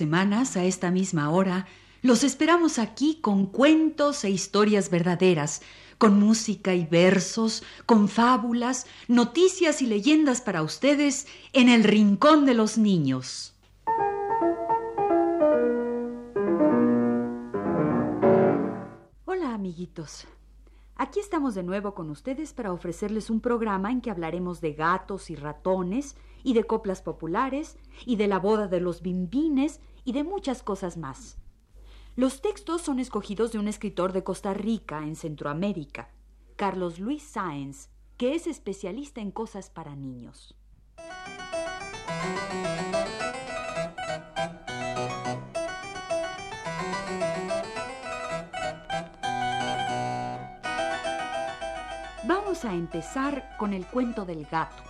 Semanas, a esta misma hora, los esperamos aquí con cuentos e historias verdaderas, con música y versos, con fábulas, noticias y leyendas para ustedes en el Rincón de los Niños. Hola amiguitos. Aquí estamos de nuevo con ustedes para ofrecerles un programa en que hablaremos de gatos y ratones, y de coplas populares, y de la boda de los bimbines, y de muchas cosas más. Los textos son escogidos de un escritor de Costa Rica, en Centroamérica, Carlos Luis Sáenz, que es especialista en cosas para niños. Vamos a empezar con el cuento del gato.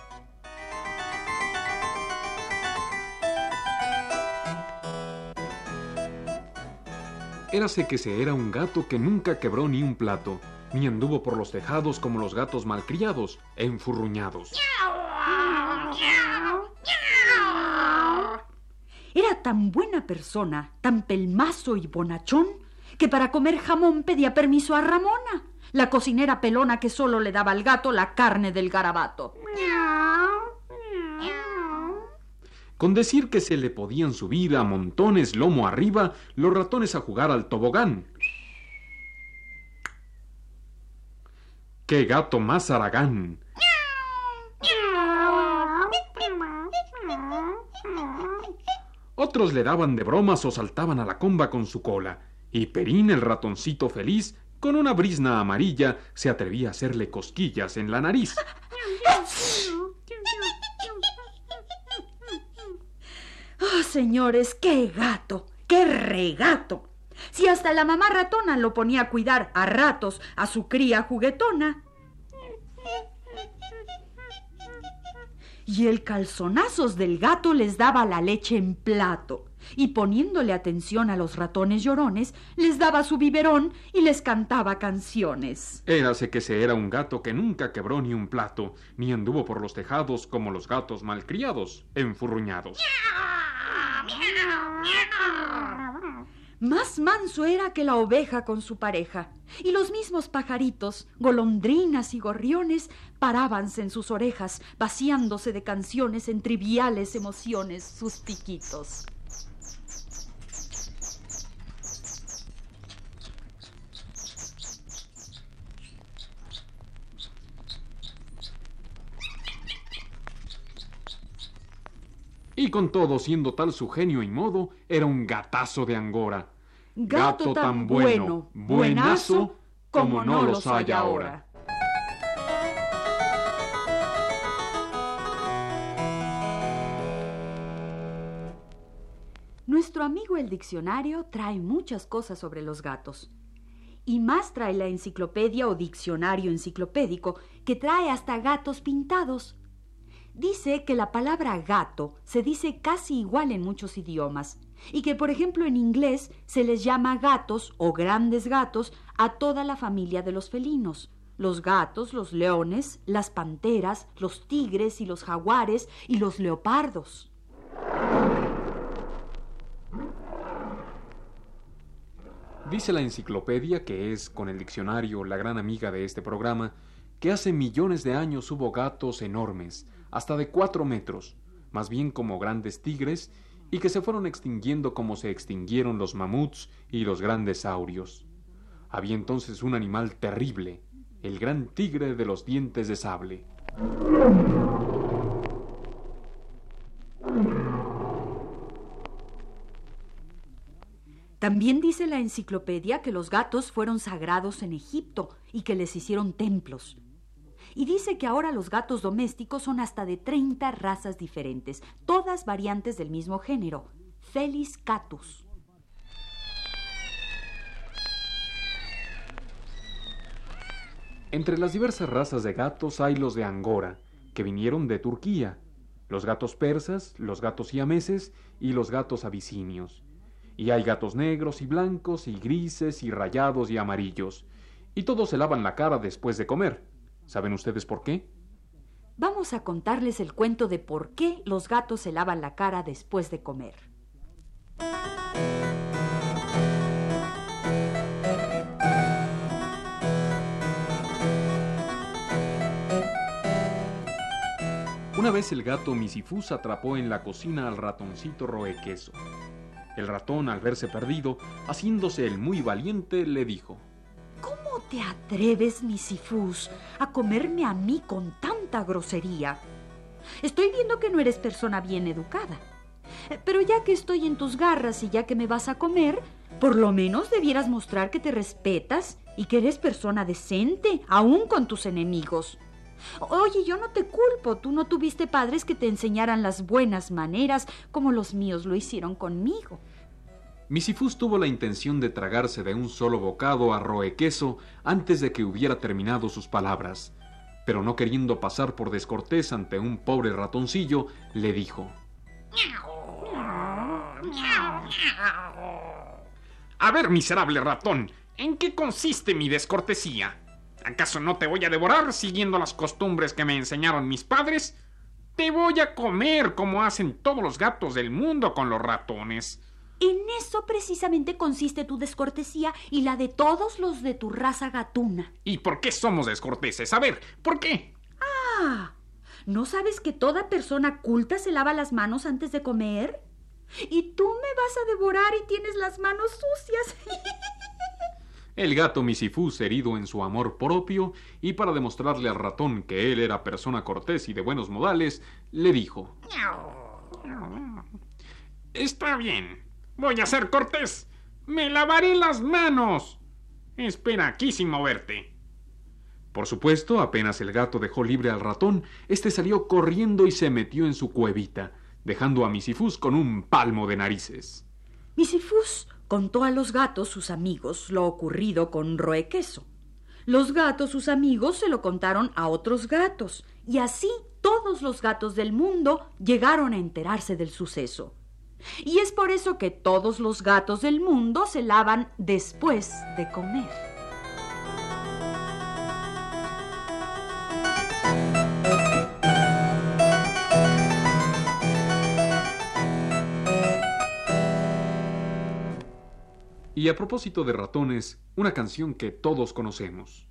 Érase que se era un gato que nunca quebró ni un plato, ni anduvo por los tejados como los gatos malcriados, enfurruñados. Era tan buena persona, tan pelmazo y bonachón, que para comer jamón pedía permiso a Ramona, la cocinera pelona que solo le daba al gato la carne del garabato. Con decir que se le podían subir a montones lomo arriba los ratones a jugar al tobogán. ¡Qué gato más aragán! Otros le daban de bromas o saltaban a la comba con su cola, y Perín, el ratoncito feliz, con una brisna amarilla, se atrevía a hacerle cosquillas en la nariz. Señores, qué gato! ¡Qué regato! Si hasta la mamá ratona lo ponía a cuidar a ratos a su cría juguetona. Y el calzonazos del gato les daba la leche en plato. Y poniéndole atención a los ratones llorones, les daba su biberón y les cantaba canciones. Érase que se era un gato que nunca quebró ni un plato, ni anduvo por los tejados como los gatos malcriados, enfurruñados. Más manso era que la oveja con su pareja, y los mismos pajaritos, golondrinas y gorriones, parábanse en sus orejas, vaciándose de canciones en triviales emociones sus piquitos. Y con todo, siendo tal su genio y modo, era un gatazo de Angora. Gato tan bueno, buenazo, como no los hay ahora. Nuestro amigo el diccionario trae muchas cosas sobre los gatos. Y más trae la enciclopedia o diccionario enciclopédico, que trae hasta gatos pintados. Dice que la palabra gato se dice casi igual en muchos idiomas y que, por ejemplo, en inglés se les llama gatos o grandes gatos a toda la familia de los felinos. Los gatos, los leones, las panteras, los tigres y los jaguares y los leopardos. Dice la enciclopedia, que es con el diccionario la gran amiga de este programa, que hace millones de años hubo gatos enormes, hasta de cuatro metros, más bien como grandes tigres, y que se fueron extinguiendo como se extinguieron los mamuts y los grandes saurios. Había entonces un animal terrible, el gran tigre de los dientes de sable. También dice la enciclopedia que los gatos fueron sagrados en Egipto y que les hicieron templos. Y dice que ahora los gatos domésticos son hasta de 30 razas diferentes, todas variantes del mismo género, Felis catus. Entre las diversas razas de gatos hay los de Angora, que vinieron de Turquía, los gatos persas, los gatos siameses y los gatos abisinios. Y hay gatos negros y blancos y grises y rayados y amarillos, y todos se lavan la cara después de comer. ¿Saben ustedes por qué? Vamos a contarles el cuento de por qué los gatos se lavan la cara después de comer. Una vez el gato Misifus atrapó en la cocina al ratoncito Roequeso. El ratón, al verse perdido, haciéndose el muy valiente, le dijo: ¿Cómo te atreves, Misifus, a comerme a mí con tanta grosería? Estoy viendo que no eres persona bien educada. Pero ya que estoy en tus garras y ya que me vas a comer, por lo menos debieras mostrar que te respetas y que eres persona decente, aún con tus enemigos. Oye, yo no te culpo, tú no tuviste padres que te enseñaran las buenas maneras como los míos lo hicieron conmigo. Misifus tuvo la intención de tragarse de un solo bocado a roequeso antes de que hubiera terminado sus palabras, pero no queriendo pasar por descortés ante un pobre ratoncillo, le dijo: A ver, miserable ratón, ¿en qué consiste mi descortesía? ¿Acaso no te voy a devorar siguiendo las costumbres que me enseñaron mis padres? Te voy a comer como hacen todos los gatos del mundo con los ratones. En eso precisamente consiste tu descortesía y la de todos los de tu raza gatuna. ¿Y por qué somos descorteses? A ver, ¿por qué? Ah, ¿no sabes que toda persona culta se lava las manos antes de comer? Y tú me vas a devorar y tienes las manos sucias. El gato Misifus, herido en su amor propio, y para demostrarle al ratón que él era persona cortés y de buenos modales, le dijo: Está bien, voy a ser cortés. Me lavaré las manos. Espera aquí sin moverte. Por supuesto, apenas el gato dejó libre al ratón, este salió corriendo y se metió en su cuevita, dejando a Misifus con un palmo de narices. Misifus contó a los gatos sus amigos lo ocurrido con Roequeso. Los gatos, sus amigos, se lo contaron a otros gatos, y así todos los gatos del mundo llegaron a enterarse del suceso. Y es por eso que todos los gatos del mundo se lavan después de comer. Y a propósito de ratones, una canción que todos conocemos.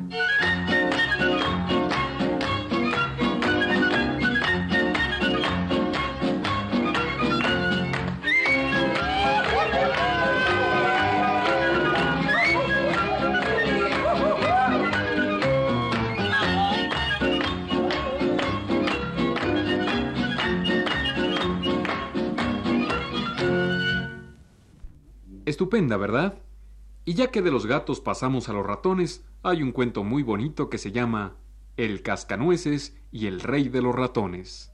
Estupenda, ¿verdad? Y ya que de los gatos pasamos a los ratones, hay un cuento muy bonito que se llama El cascanueces y el rey de los ratones.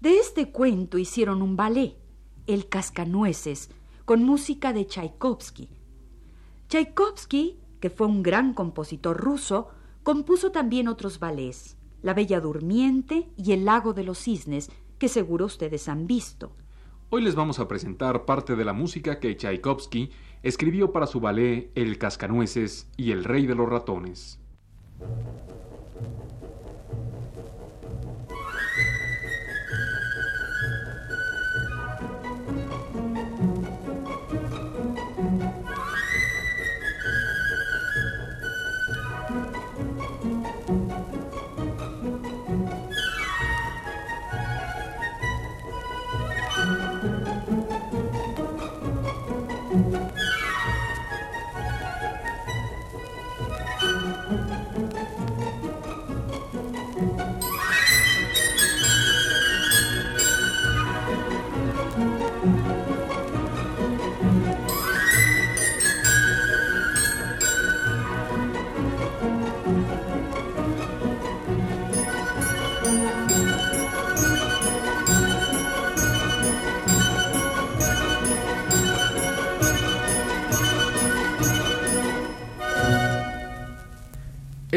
De este cuento hicieron un ballet, El cascanueces, con música de Tchaikovsky. Tchaikovsky, que fue un gran compositor ruso, compuso también otros ballets, La Bella Durmiente y El Lago de los Cisnes, que seguro ustedes han visto. Hoy les vamos a presentar parte de la música que Tchaikovsky escribió para su ballet El Cascanueces y El Rey de los Ratones.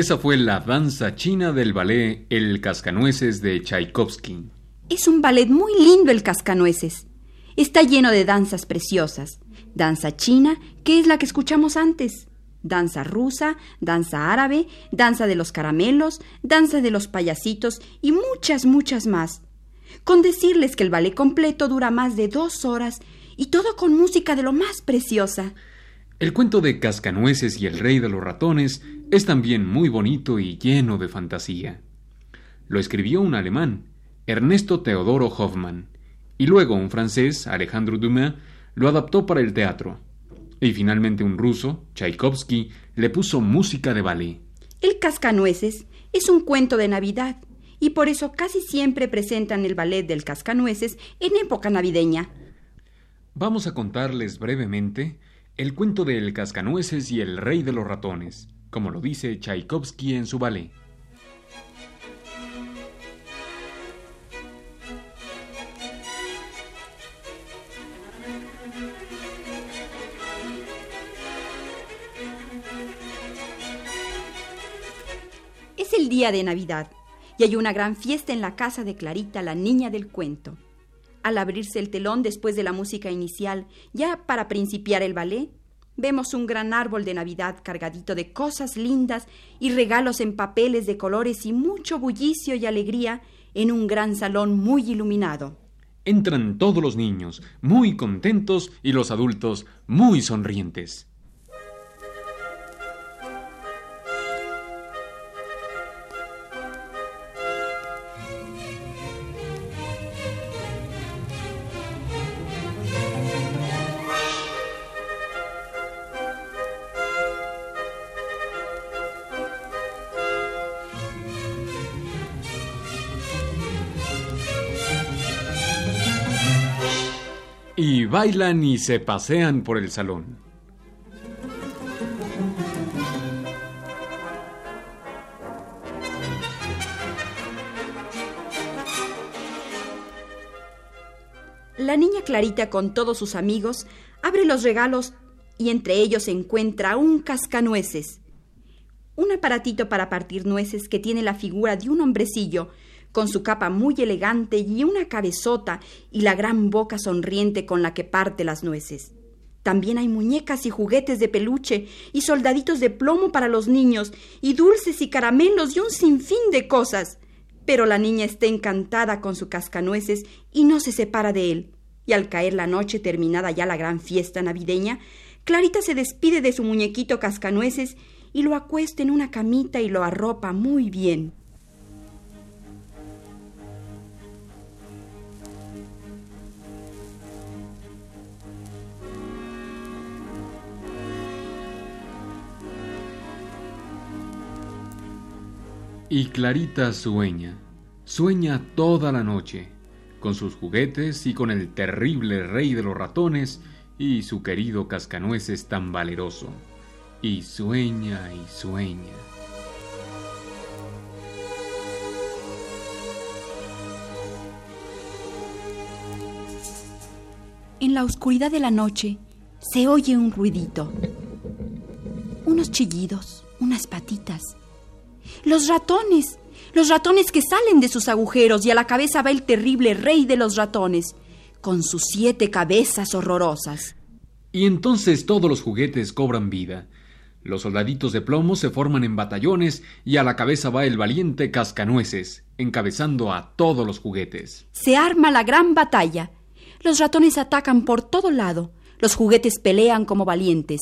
Esa fue la danza china del ballet El Cascanueces de Tchaikovsky. Es un ballet muy lindo el Cascanueces. Está lleno de danzas preciosas. Danza china, que es la que escuchamos antes. Danza rusa, danza árabe, danza de los caramelos, danza de los payasitos y muchas, muchas más. Con decirles que el ballet completo dura más de dos horas y todo con música de lo más preciosa. El cuento de Cascanueces y el rey de los ratones es también muy bonito y lleno de fantasía. Lo escribió un alemán, Ernesto Teodoro Hoffmann, y luego un francés, Alejandro Dumas, lo adaptó para el teatro. Y finalmente un ruso, Tchaikovsky, le puso música de ballet. El Cascanueces es un cuento de Navidad y por eso casi siempre presentan el ballet del Cascanueces en época navideña. Vamos a contarles brevemente el cuento de El Cascanueces y el Rey de los Ratones, como lo dice Tchaikovsky en su ballet. Es el día de Navidad y hay una gran fiesta en la casa de Clarita, la niña del cuento. Al abrirse el telón después de la música inicial, ya para principiar el ballet, vemos un gran árbol de Navidad cargadito de cosas lindas y regalos en papeles de colores y mucho bullicio y alegría en un gran salón muy iluminado. Entran todos los niños, muy contentos, y los adultos, muy sonrientes. bailan y se pasean por el salón. La niña Clarita con todos sus amigos abre los regalos y entre ellos se encuentra un cascanueces, un aparatito para partir nueces que tiene la figura de un hombrecillo con su capa muy elegante y una cabezota y la gran boca sonriente con la que parte las nueces. También hay muñecas y juguetes de peluche y soldaditos de plomo para los niños y dulces y caramelos y un sinfín de cosas. Pero la niña está encantada con su cascanueces y no se separa de él. Y al caer la noche, terminada ya la gran fiesta navideña, Clarita se despide de su muñequito cascanueces y lo acuesta en una camita y lo arropa muy bien. Y Clarita sueña, sueña toda la noche, con sus juguetes y con el terrible rey de los ratones y su querido cascanueces tan valeroso. Y sueña y sueña. En la oscuridad de la noche se oye un ruidito, unos chillidos, unas patitas los ratones. Los ratones que salen de sus agujeros y a la cabeza va el terrible rey de los ratones, con sus siete cabezas horrorosas. Y entonces todos los juguetes cobran vida. Los soldaditos de plomo se forman en batallones y a la cabeza va el valiente cascanueces, encabezando a todos los juguetes. Se arma la gran batalla. Los ratones atacan por todo lado. Los juguetes pelean como valientes.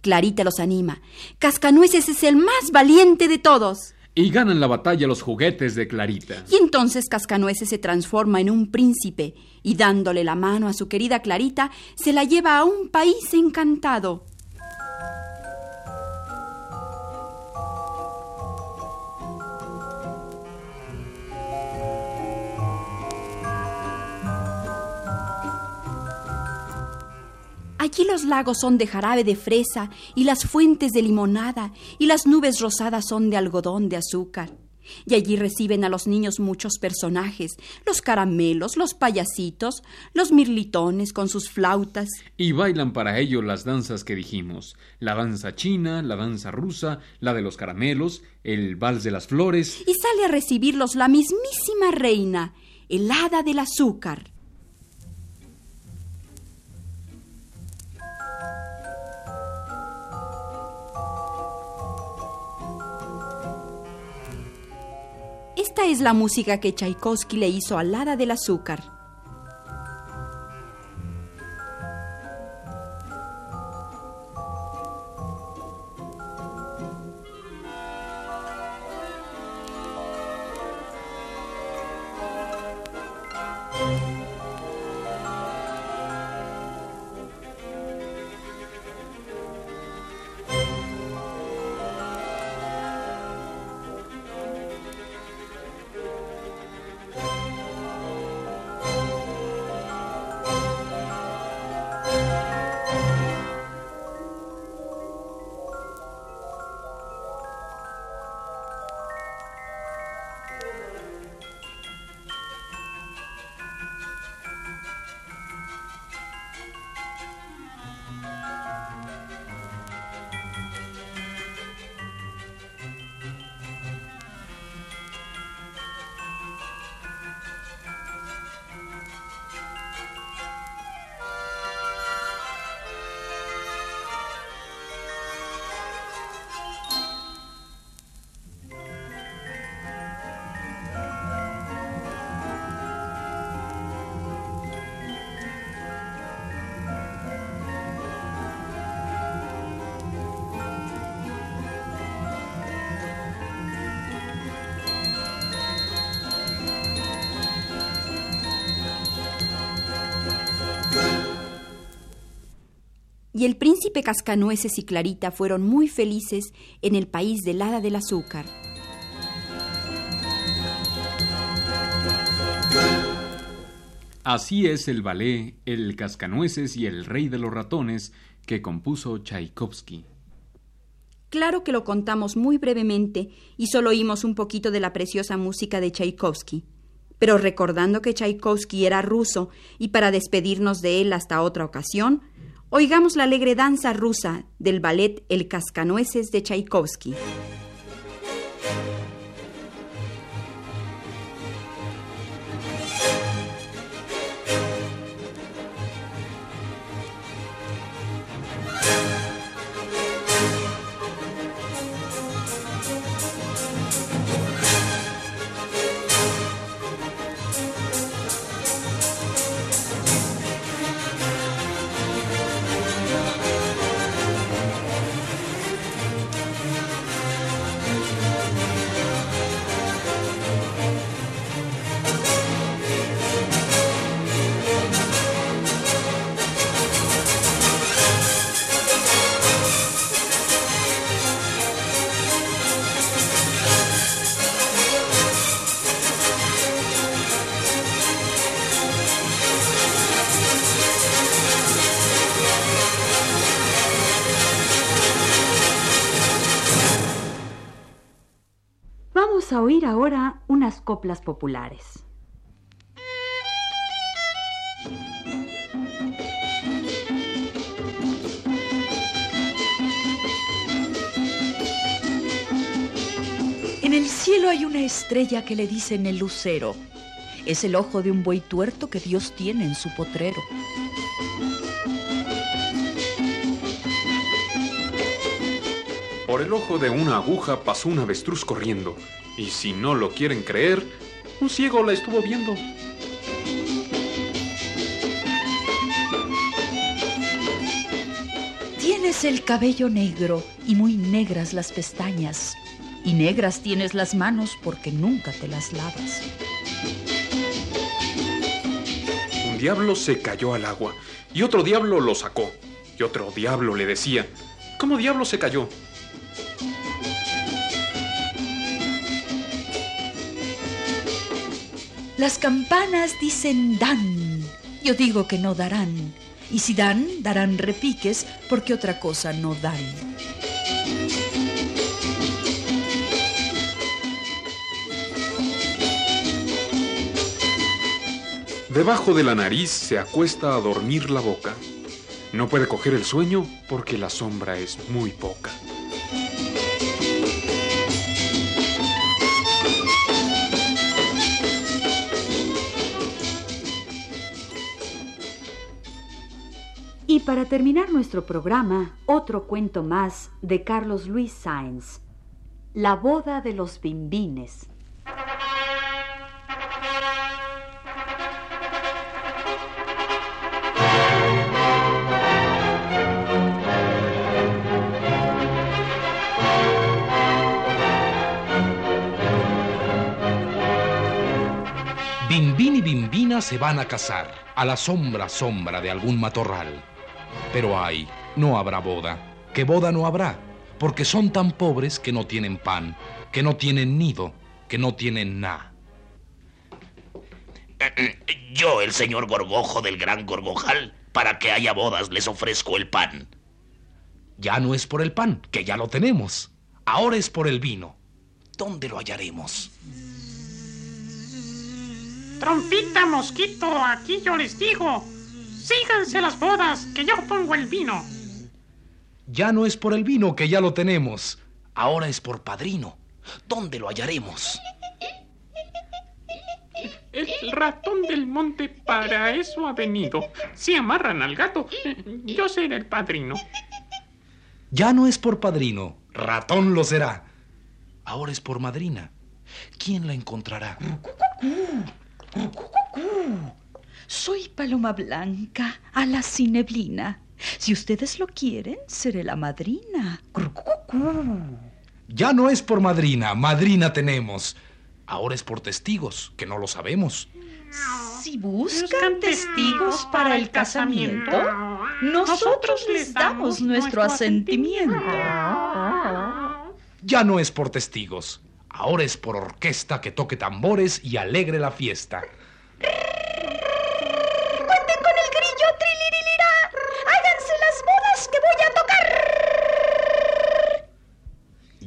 Clarita los anima. Cascanueces es el más valiente de todos. Y ganan la batalla los juguetes de Clarita. Y entonces Cascanueces se transforma en un príncipe y dándole la mano a su querida Clarita, se la lleva a un país encantado. Allí los lagos son de jarabe de fresa y las fuentes de limonada y las nubes rosadas son de algodón de azúcar. Y allí reciben a los niños muchos personajes, los caramelos, los payasitos, los mirlitones con sus flautas. Y bailan para ellos las danzas que dijimos, la danza china, la danza rusa, la de los caramelos, el vals de las flores. Y sale a recibirlos la mismísima reina, el hada del azúcar. Esta es la música que Tchaikovsky le hizo al hada del azúcar. Y el príncipe Cascanueces y Clarita fueron muy felices en el país del hada del azúcar. Así es el ballet El Cascanueces y el Rey de los Ratones que compuso Tchaikovsky. Claro que lo contamos muy brevemente y solo oímos un poquito de la preciosa música de Tchaikovsky. Pero recordando que Tchaikovsky era ruso y para despedirnos de él hasta otra ocasión, oigamos la alegre danza rusa del ballet El Cascanueces de Tchaikovsky. A oír ahora unas coplas populares. En el cielo hay una estrella que le dicen el lucero. Es el ojo de un buey tuerto que Dios tiene en su potrero. Por el ojo de una aguja pasó un avestruz corriendo, y si no lo quieren creer, un ciego la estuvo viendo. Tienes el cabello negro y muy negras las pestañas. Y negras tienes las manos porque nunca te las lavas. Un diablo se cayó al agua, y otro diablo lo sacó, y otro diablo le decía, ¿cómo diablo se cayó? Las campanas dicen dan. Yo digo que no darán. Y si dan, darán repiques porque otra cosa no dan. Debajo de la nariz se acuesta a dormir la boca. No puede coger el sueño porque la sombra es muy poca. Para terminar nuestro programa, otro cuento más de Carlos Luis Sáenz. La boda de los bimbines. Bimbín y Bimbina se van a casar a la sombra sombra de algún matorral. Pero ay, no habrá boda, que boda no habrá, porque son tan pobres que no tienen pan, que no tienen nido, que no tienen nada. Yo, el señor Gorgojo del Gran Gorgojal, para que haya bodas les ofrezco el pan. Ya no es por el pan, que ya lo tenemos. Ahora es por el vino. ¿Dónde lo hallaremos? Trompita, mosquito, aquí yo les digo. Síganse las bodas, que yo pongo el vino. Ya no es por el vino, que ya lo tenemos. Ahora es por padrino. ¿Dónde lo hallaremos? El ratón del monte para eso ha venido. Si amarran al gato, yo seré el padrino. Ya no es por padrino, ratón lo será. Ahora es por madrina. ¿Quién la encontrará? Soy Paloma Blanca, a la cineblina. Si ustedes lo quieren, seré la madrina. Ya no es por madrina, madrina tenemos. Ahora es por testigos, que no lo sabemos. Si buscan testigos para el casamiento, nosotros les damos nuestro asentimiento. Ya no es por testigos. Ahora es por orquesta que toque tambores y alegre la fiesta.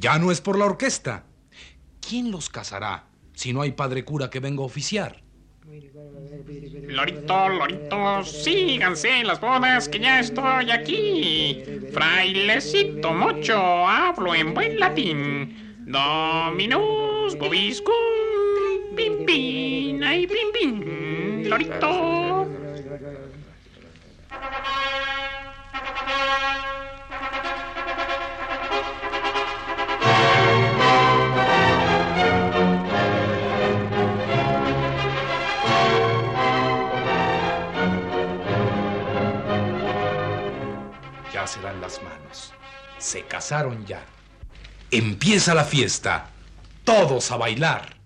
Ya no es por la orquesta. ¿Quién los casará? si no hay padre cura que venga a oficiar? Lorito, Lorito, síganse las bodas que ya estoy aquí. Frailecito mocho, hablo en buen latín. Dominus vobiscum, pim pim, ay pim pim, Lorito. Se dan las manos. Se casaron ya. Empieza la fiesta. Todos a bailar.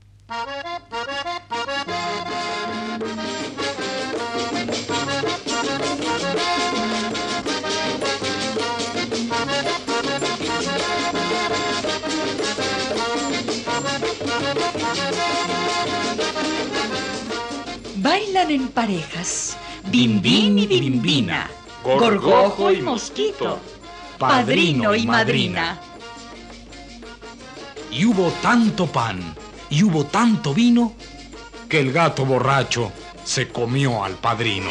Bailan en parejas, bimbín y bimbina, gorgojo y mosquito, padrino y madrina. Y hubo tanto pan y hubo tanto vino que el gato borracho se comió al padrino.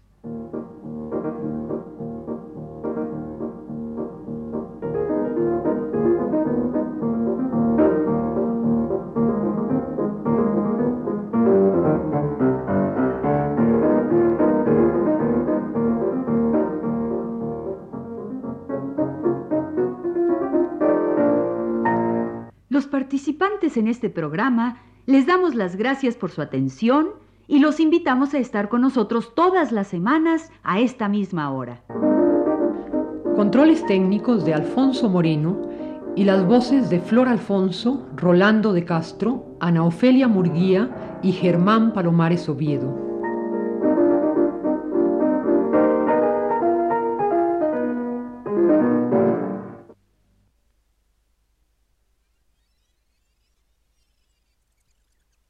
En este programa les damos las gracias por su atención y los invitamos a estar con nosotros todas las semanas a esta misma hora. Controles técnicos de Alfonso Moreno y las voces de Flor Alfonso, Rolando de Castro, Ana Ofelia Murguía y Germán Palomares Oviedo.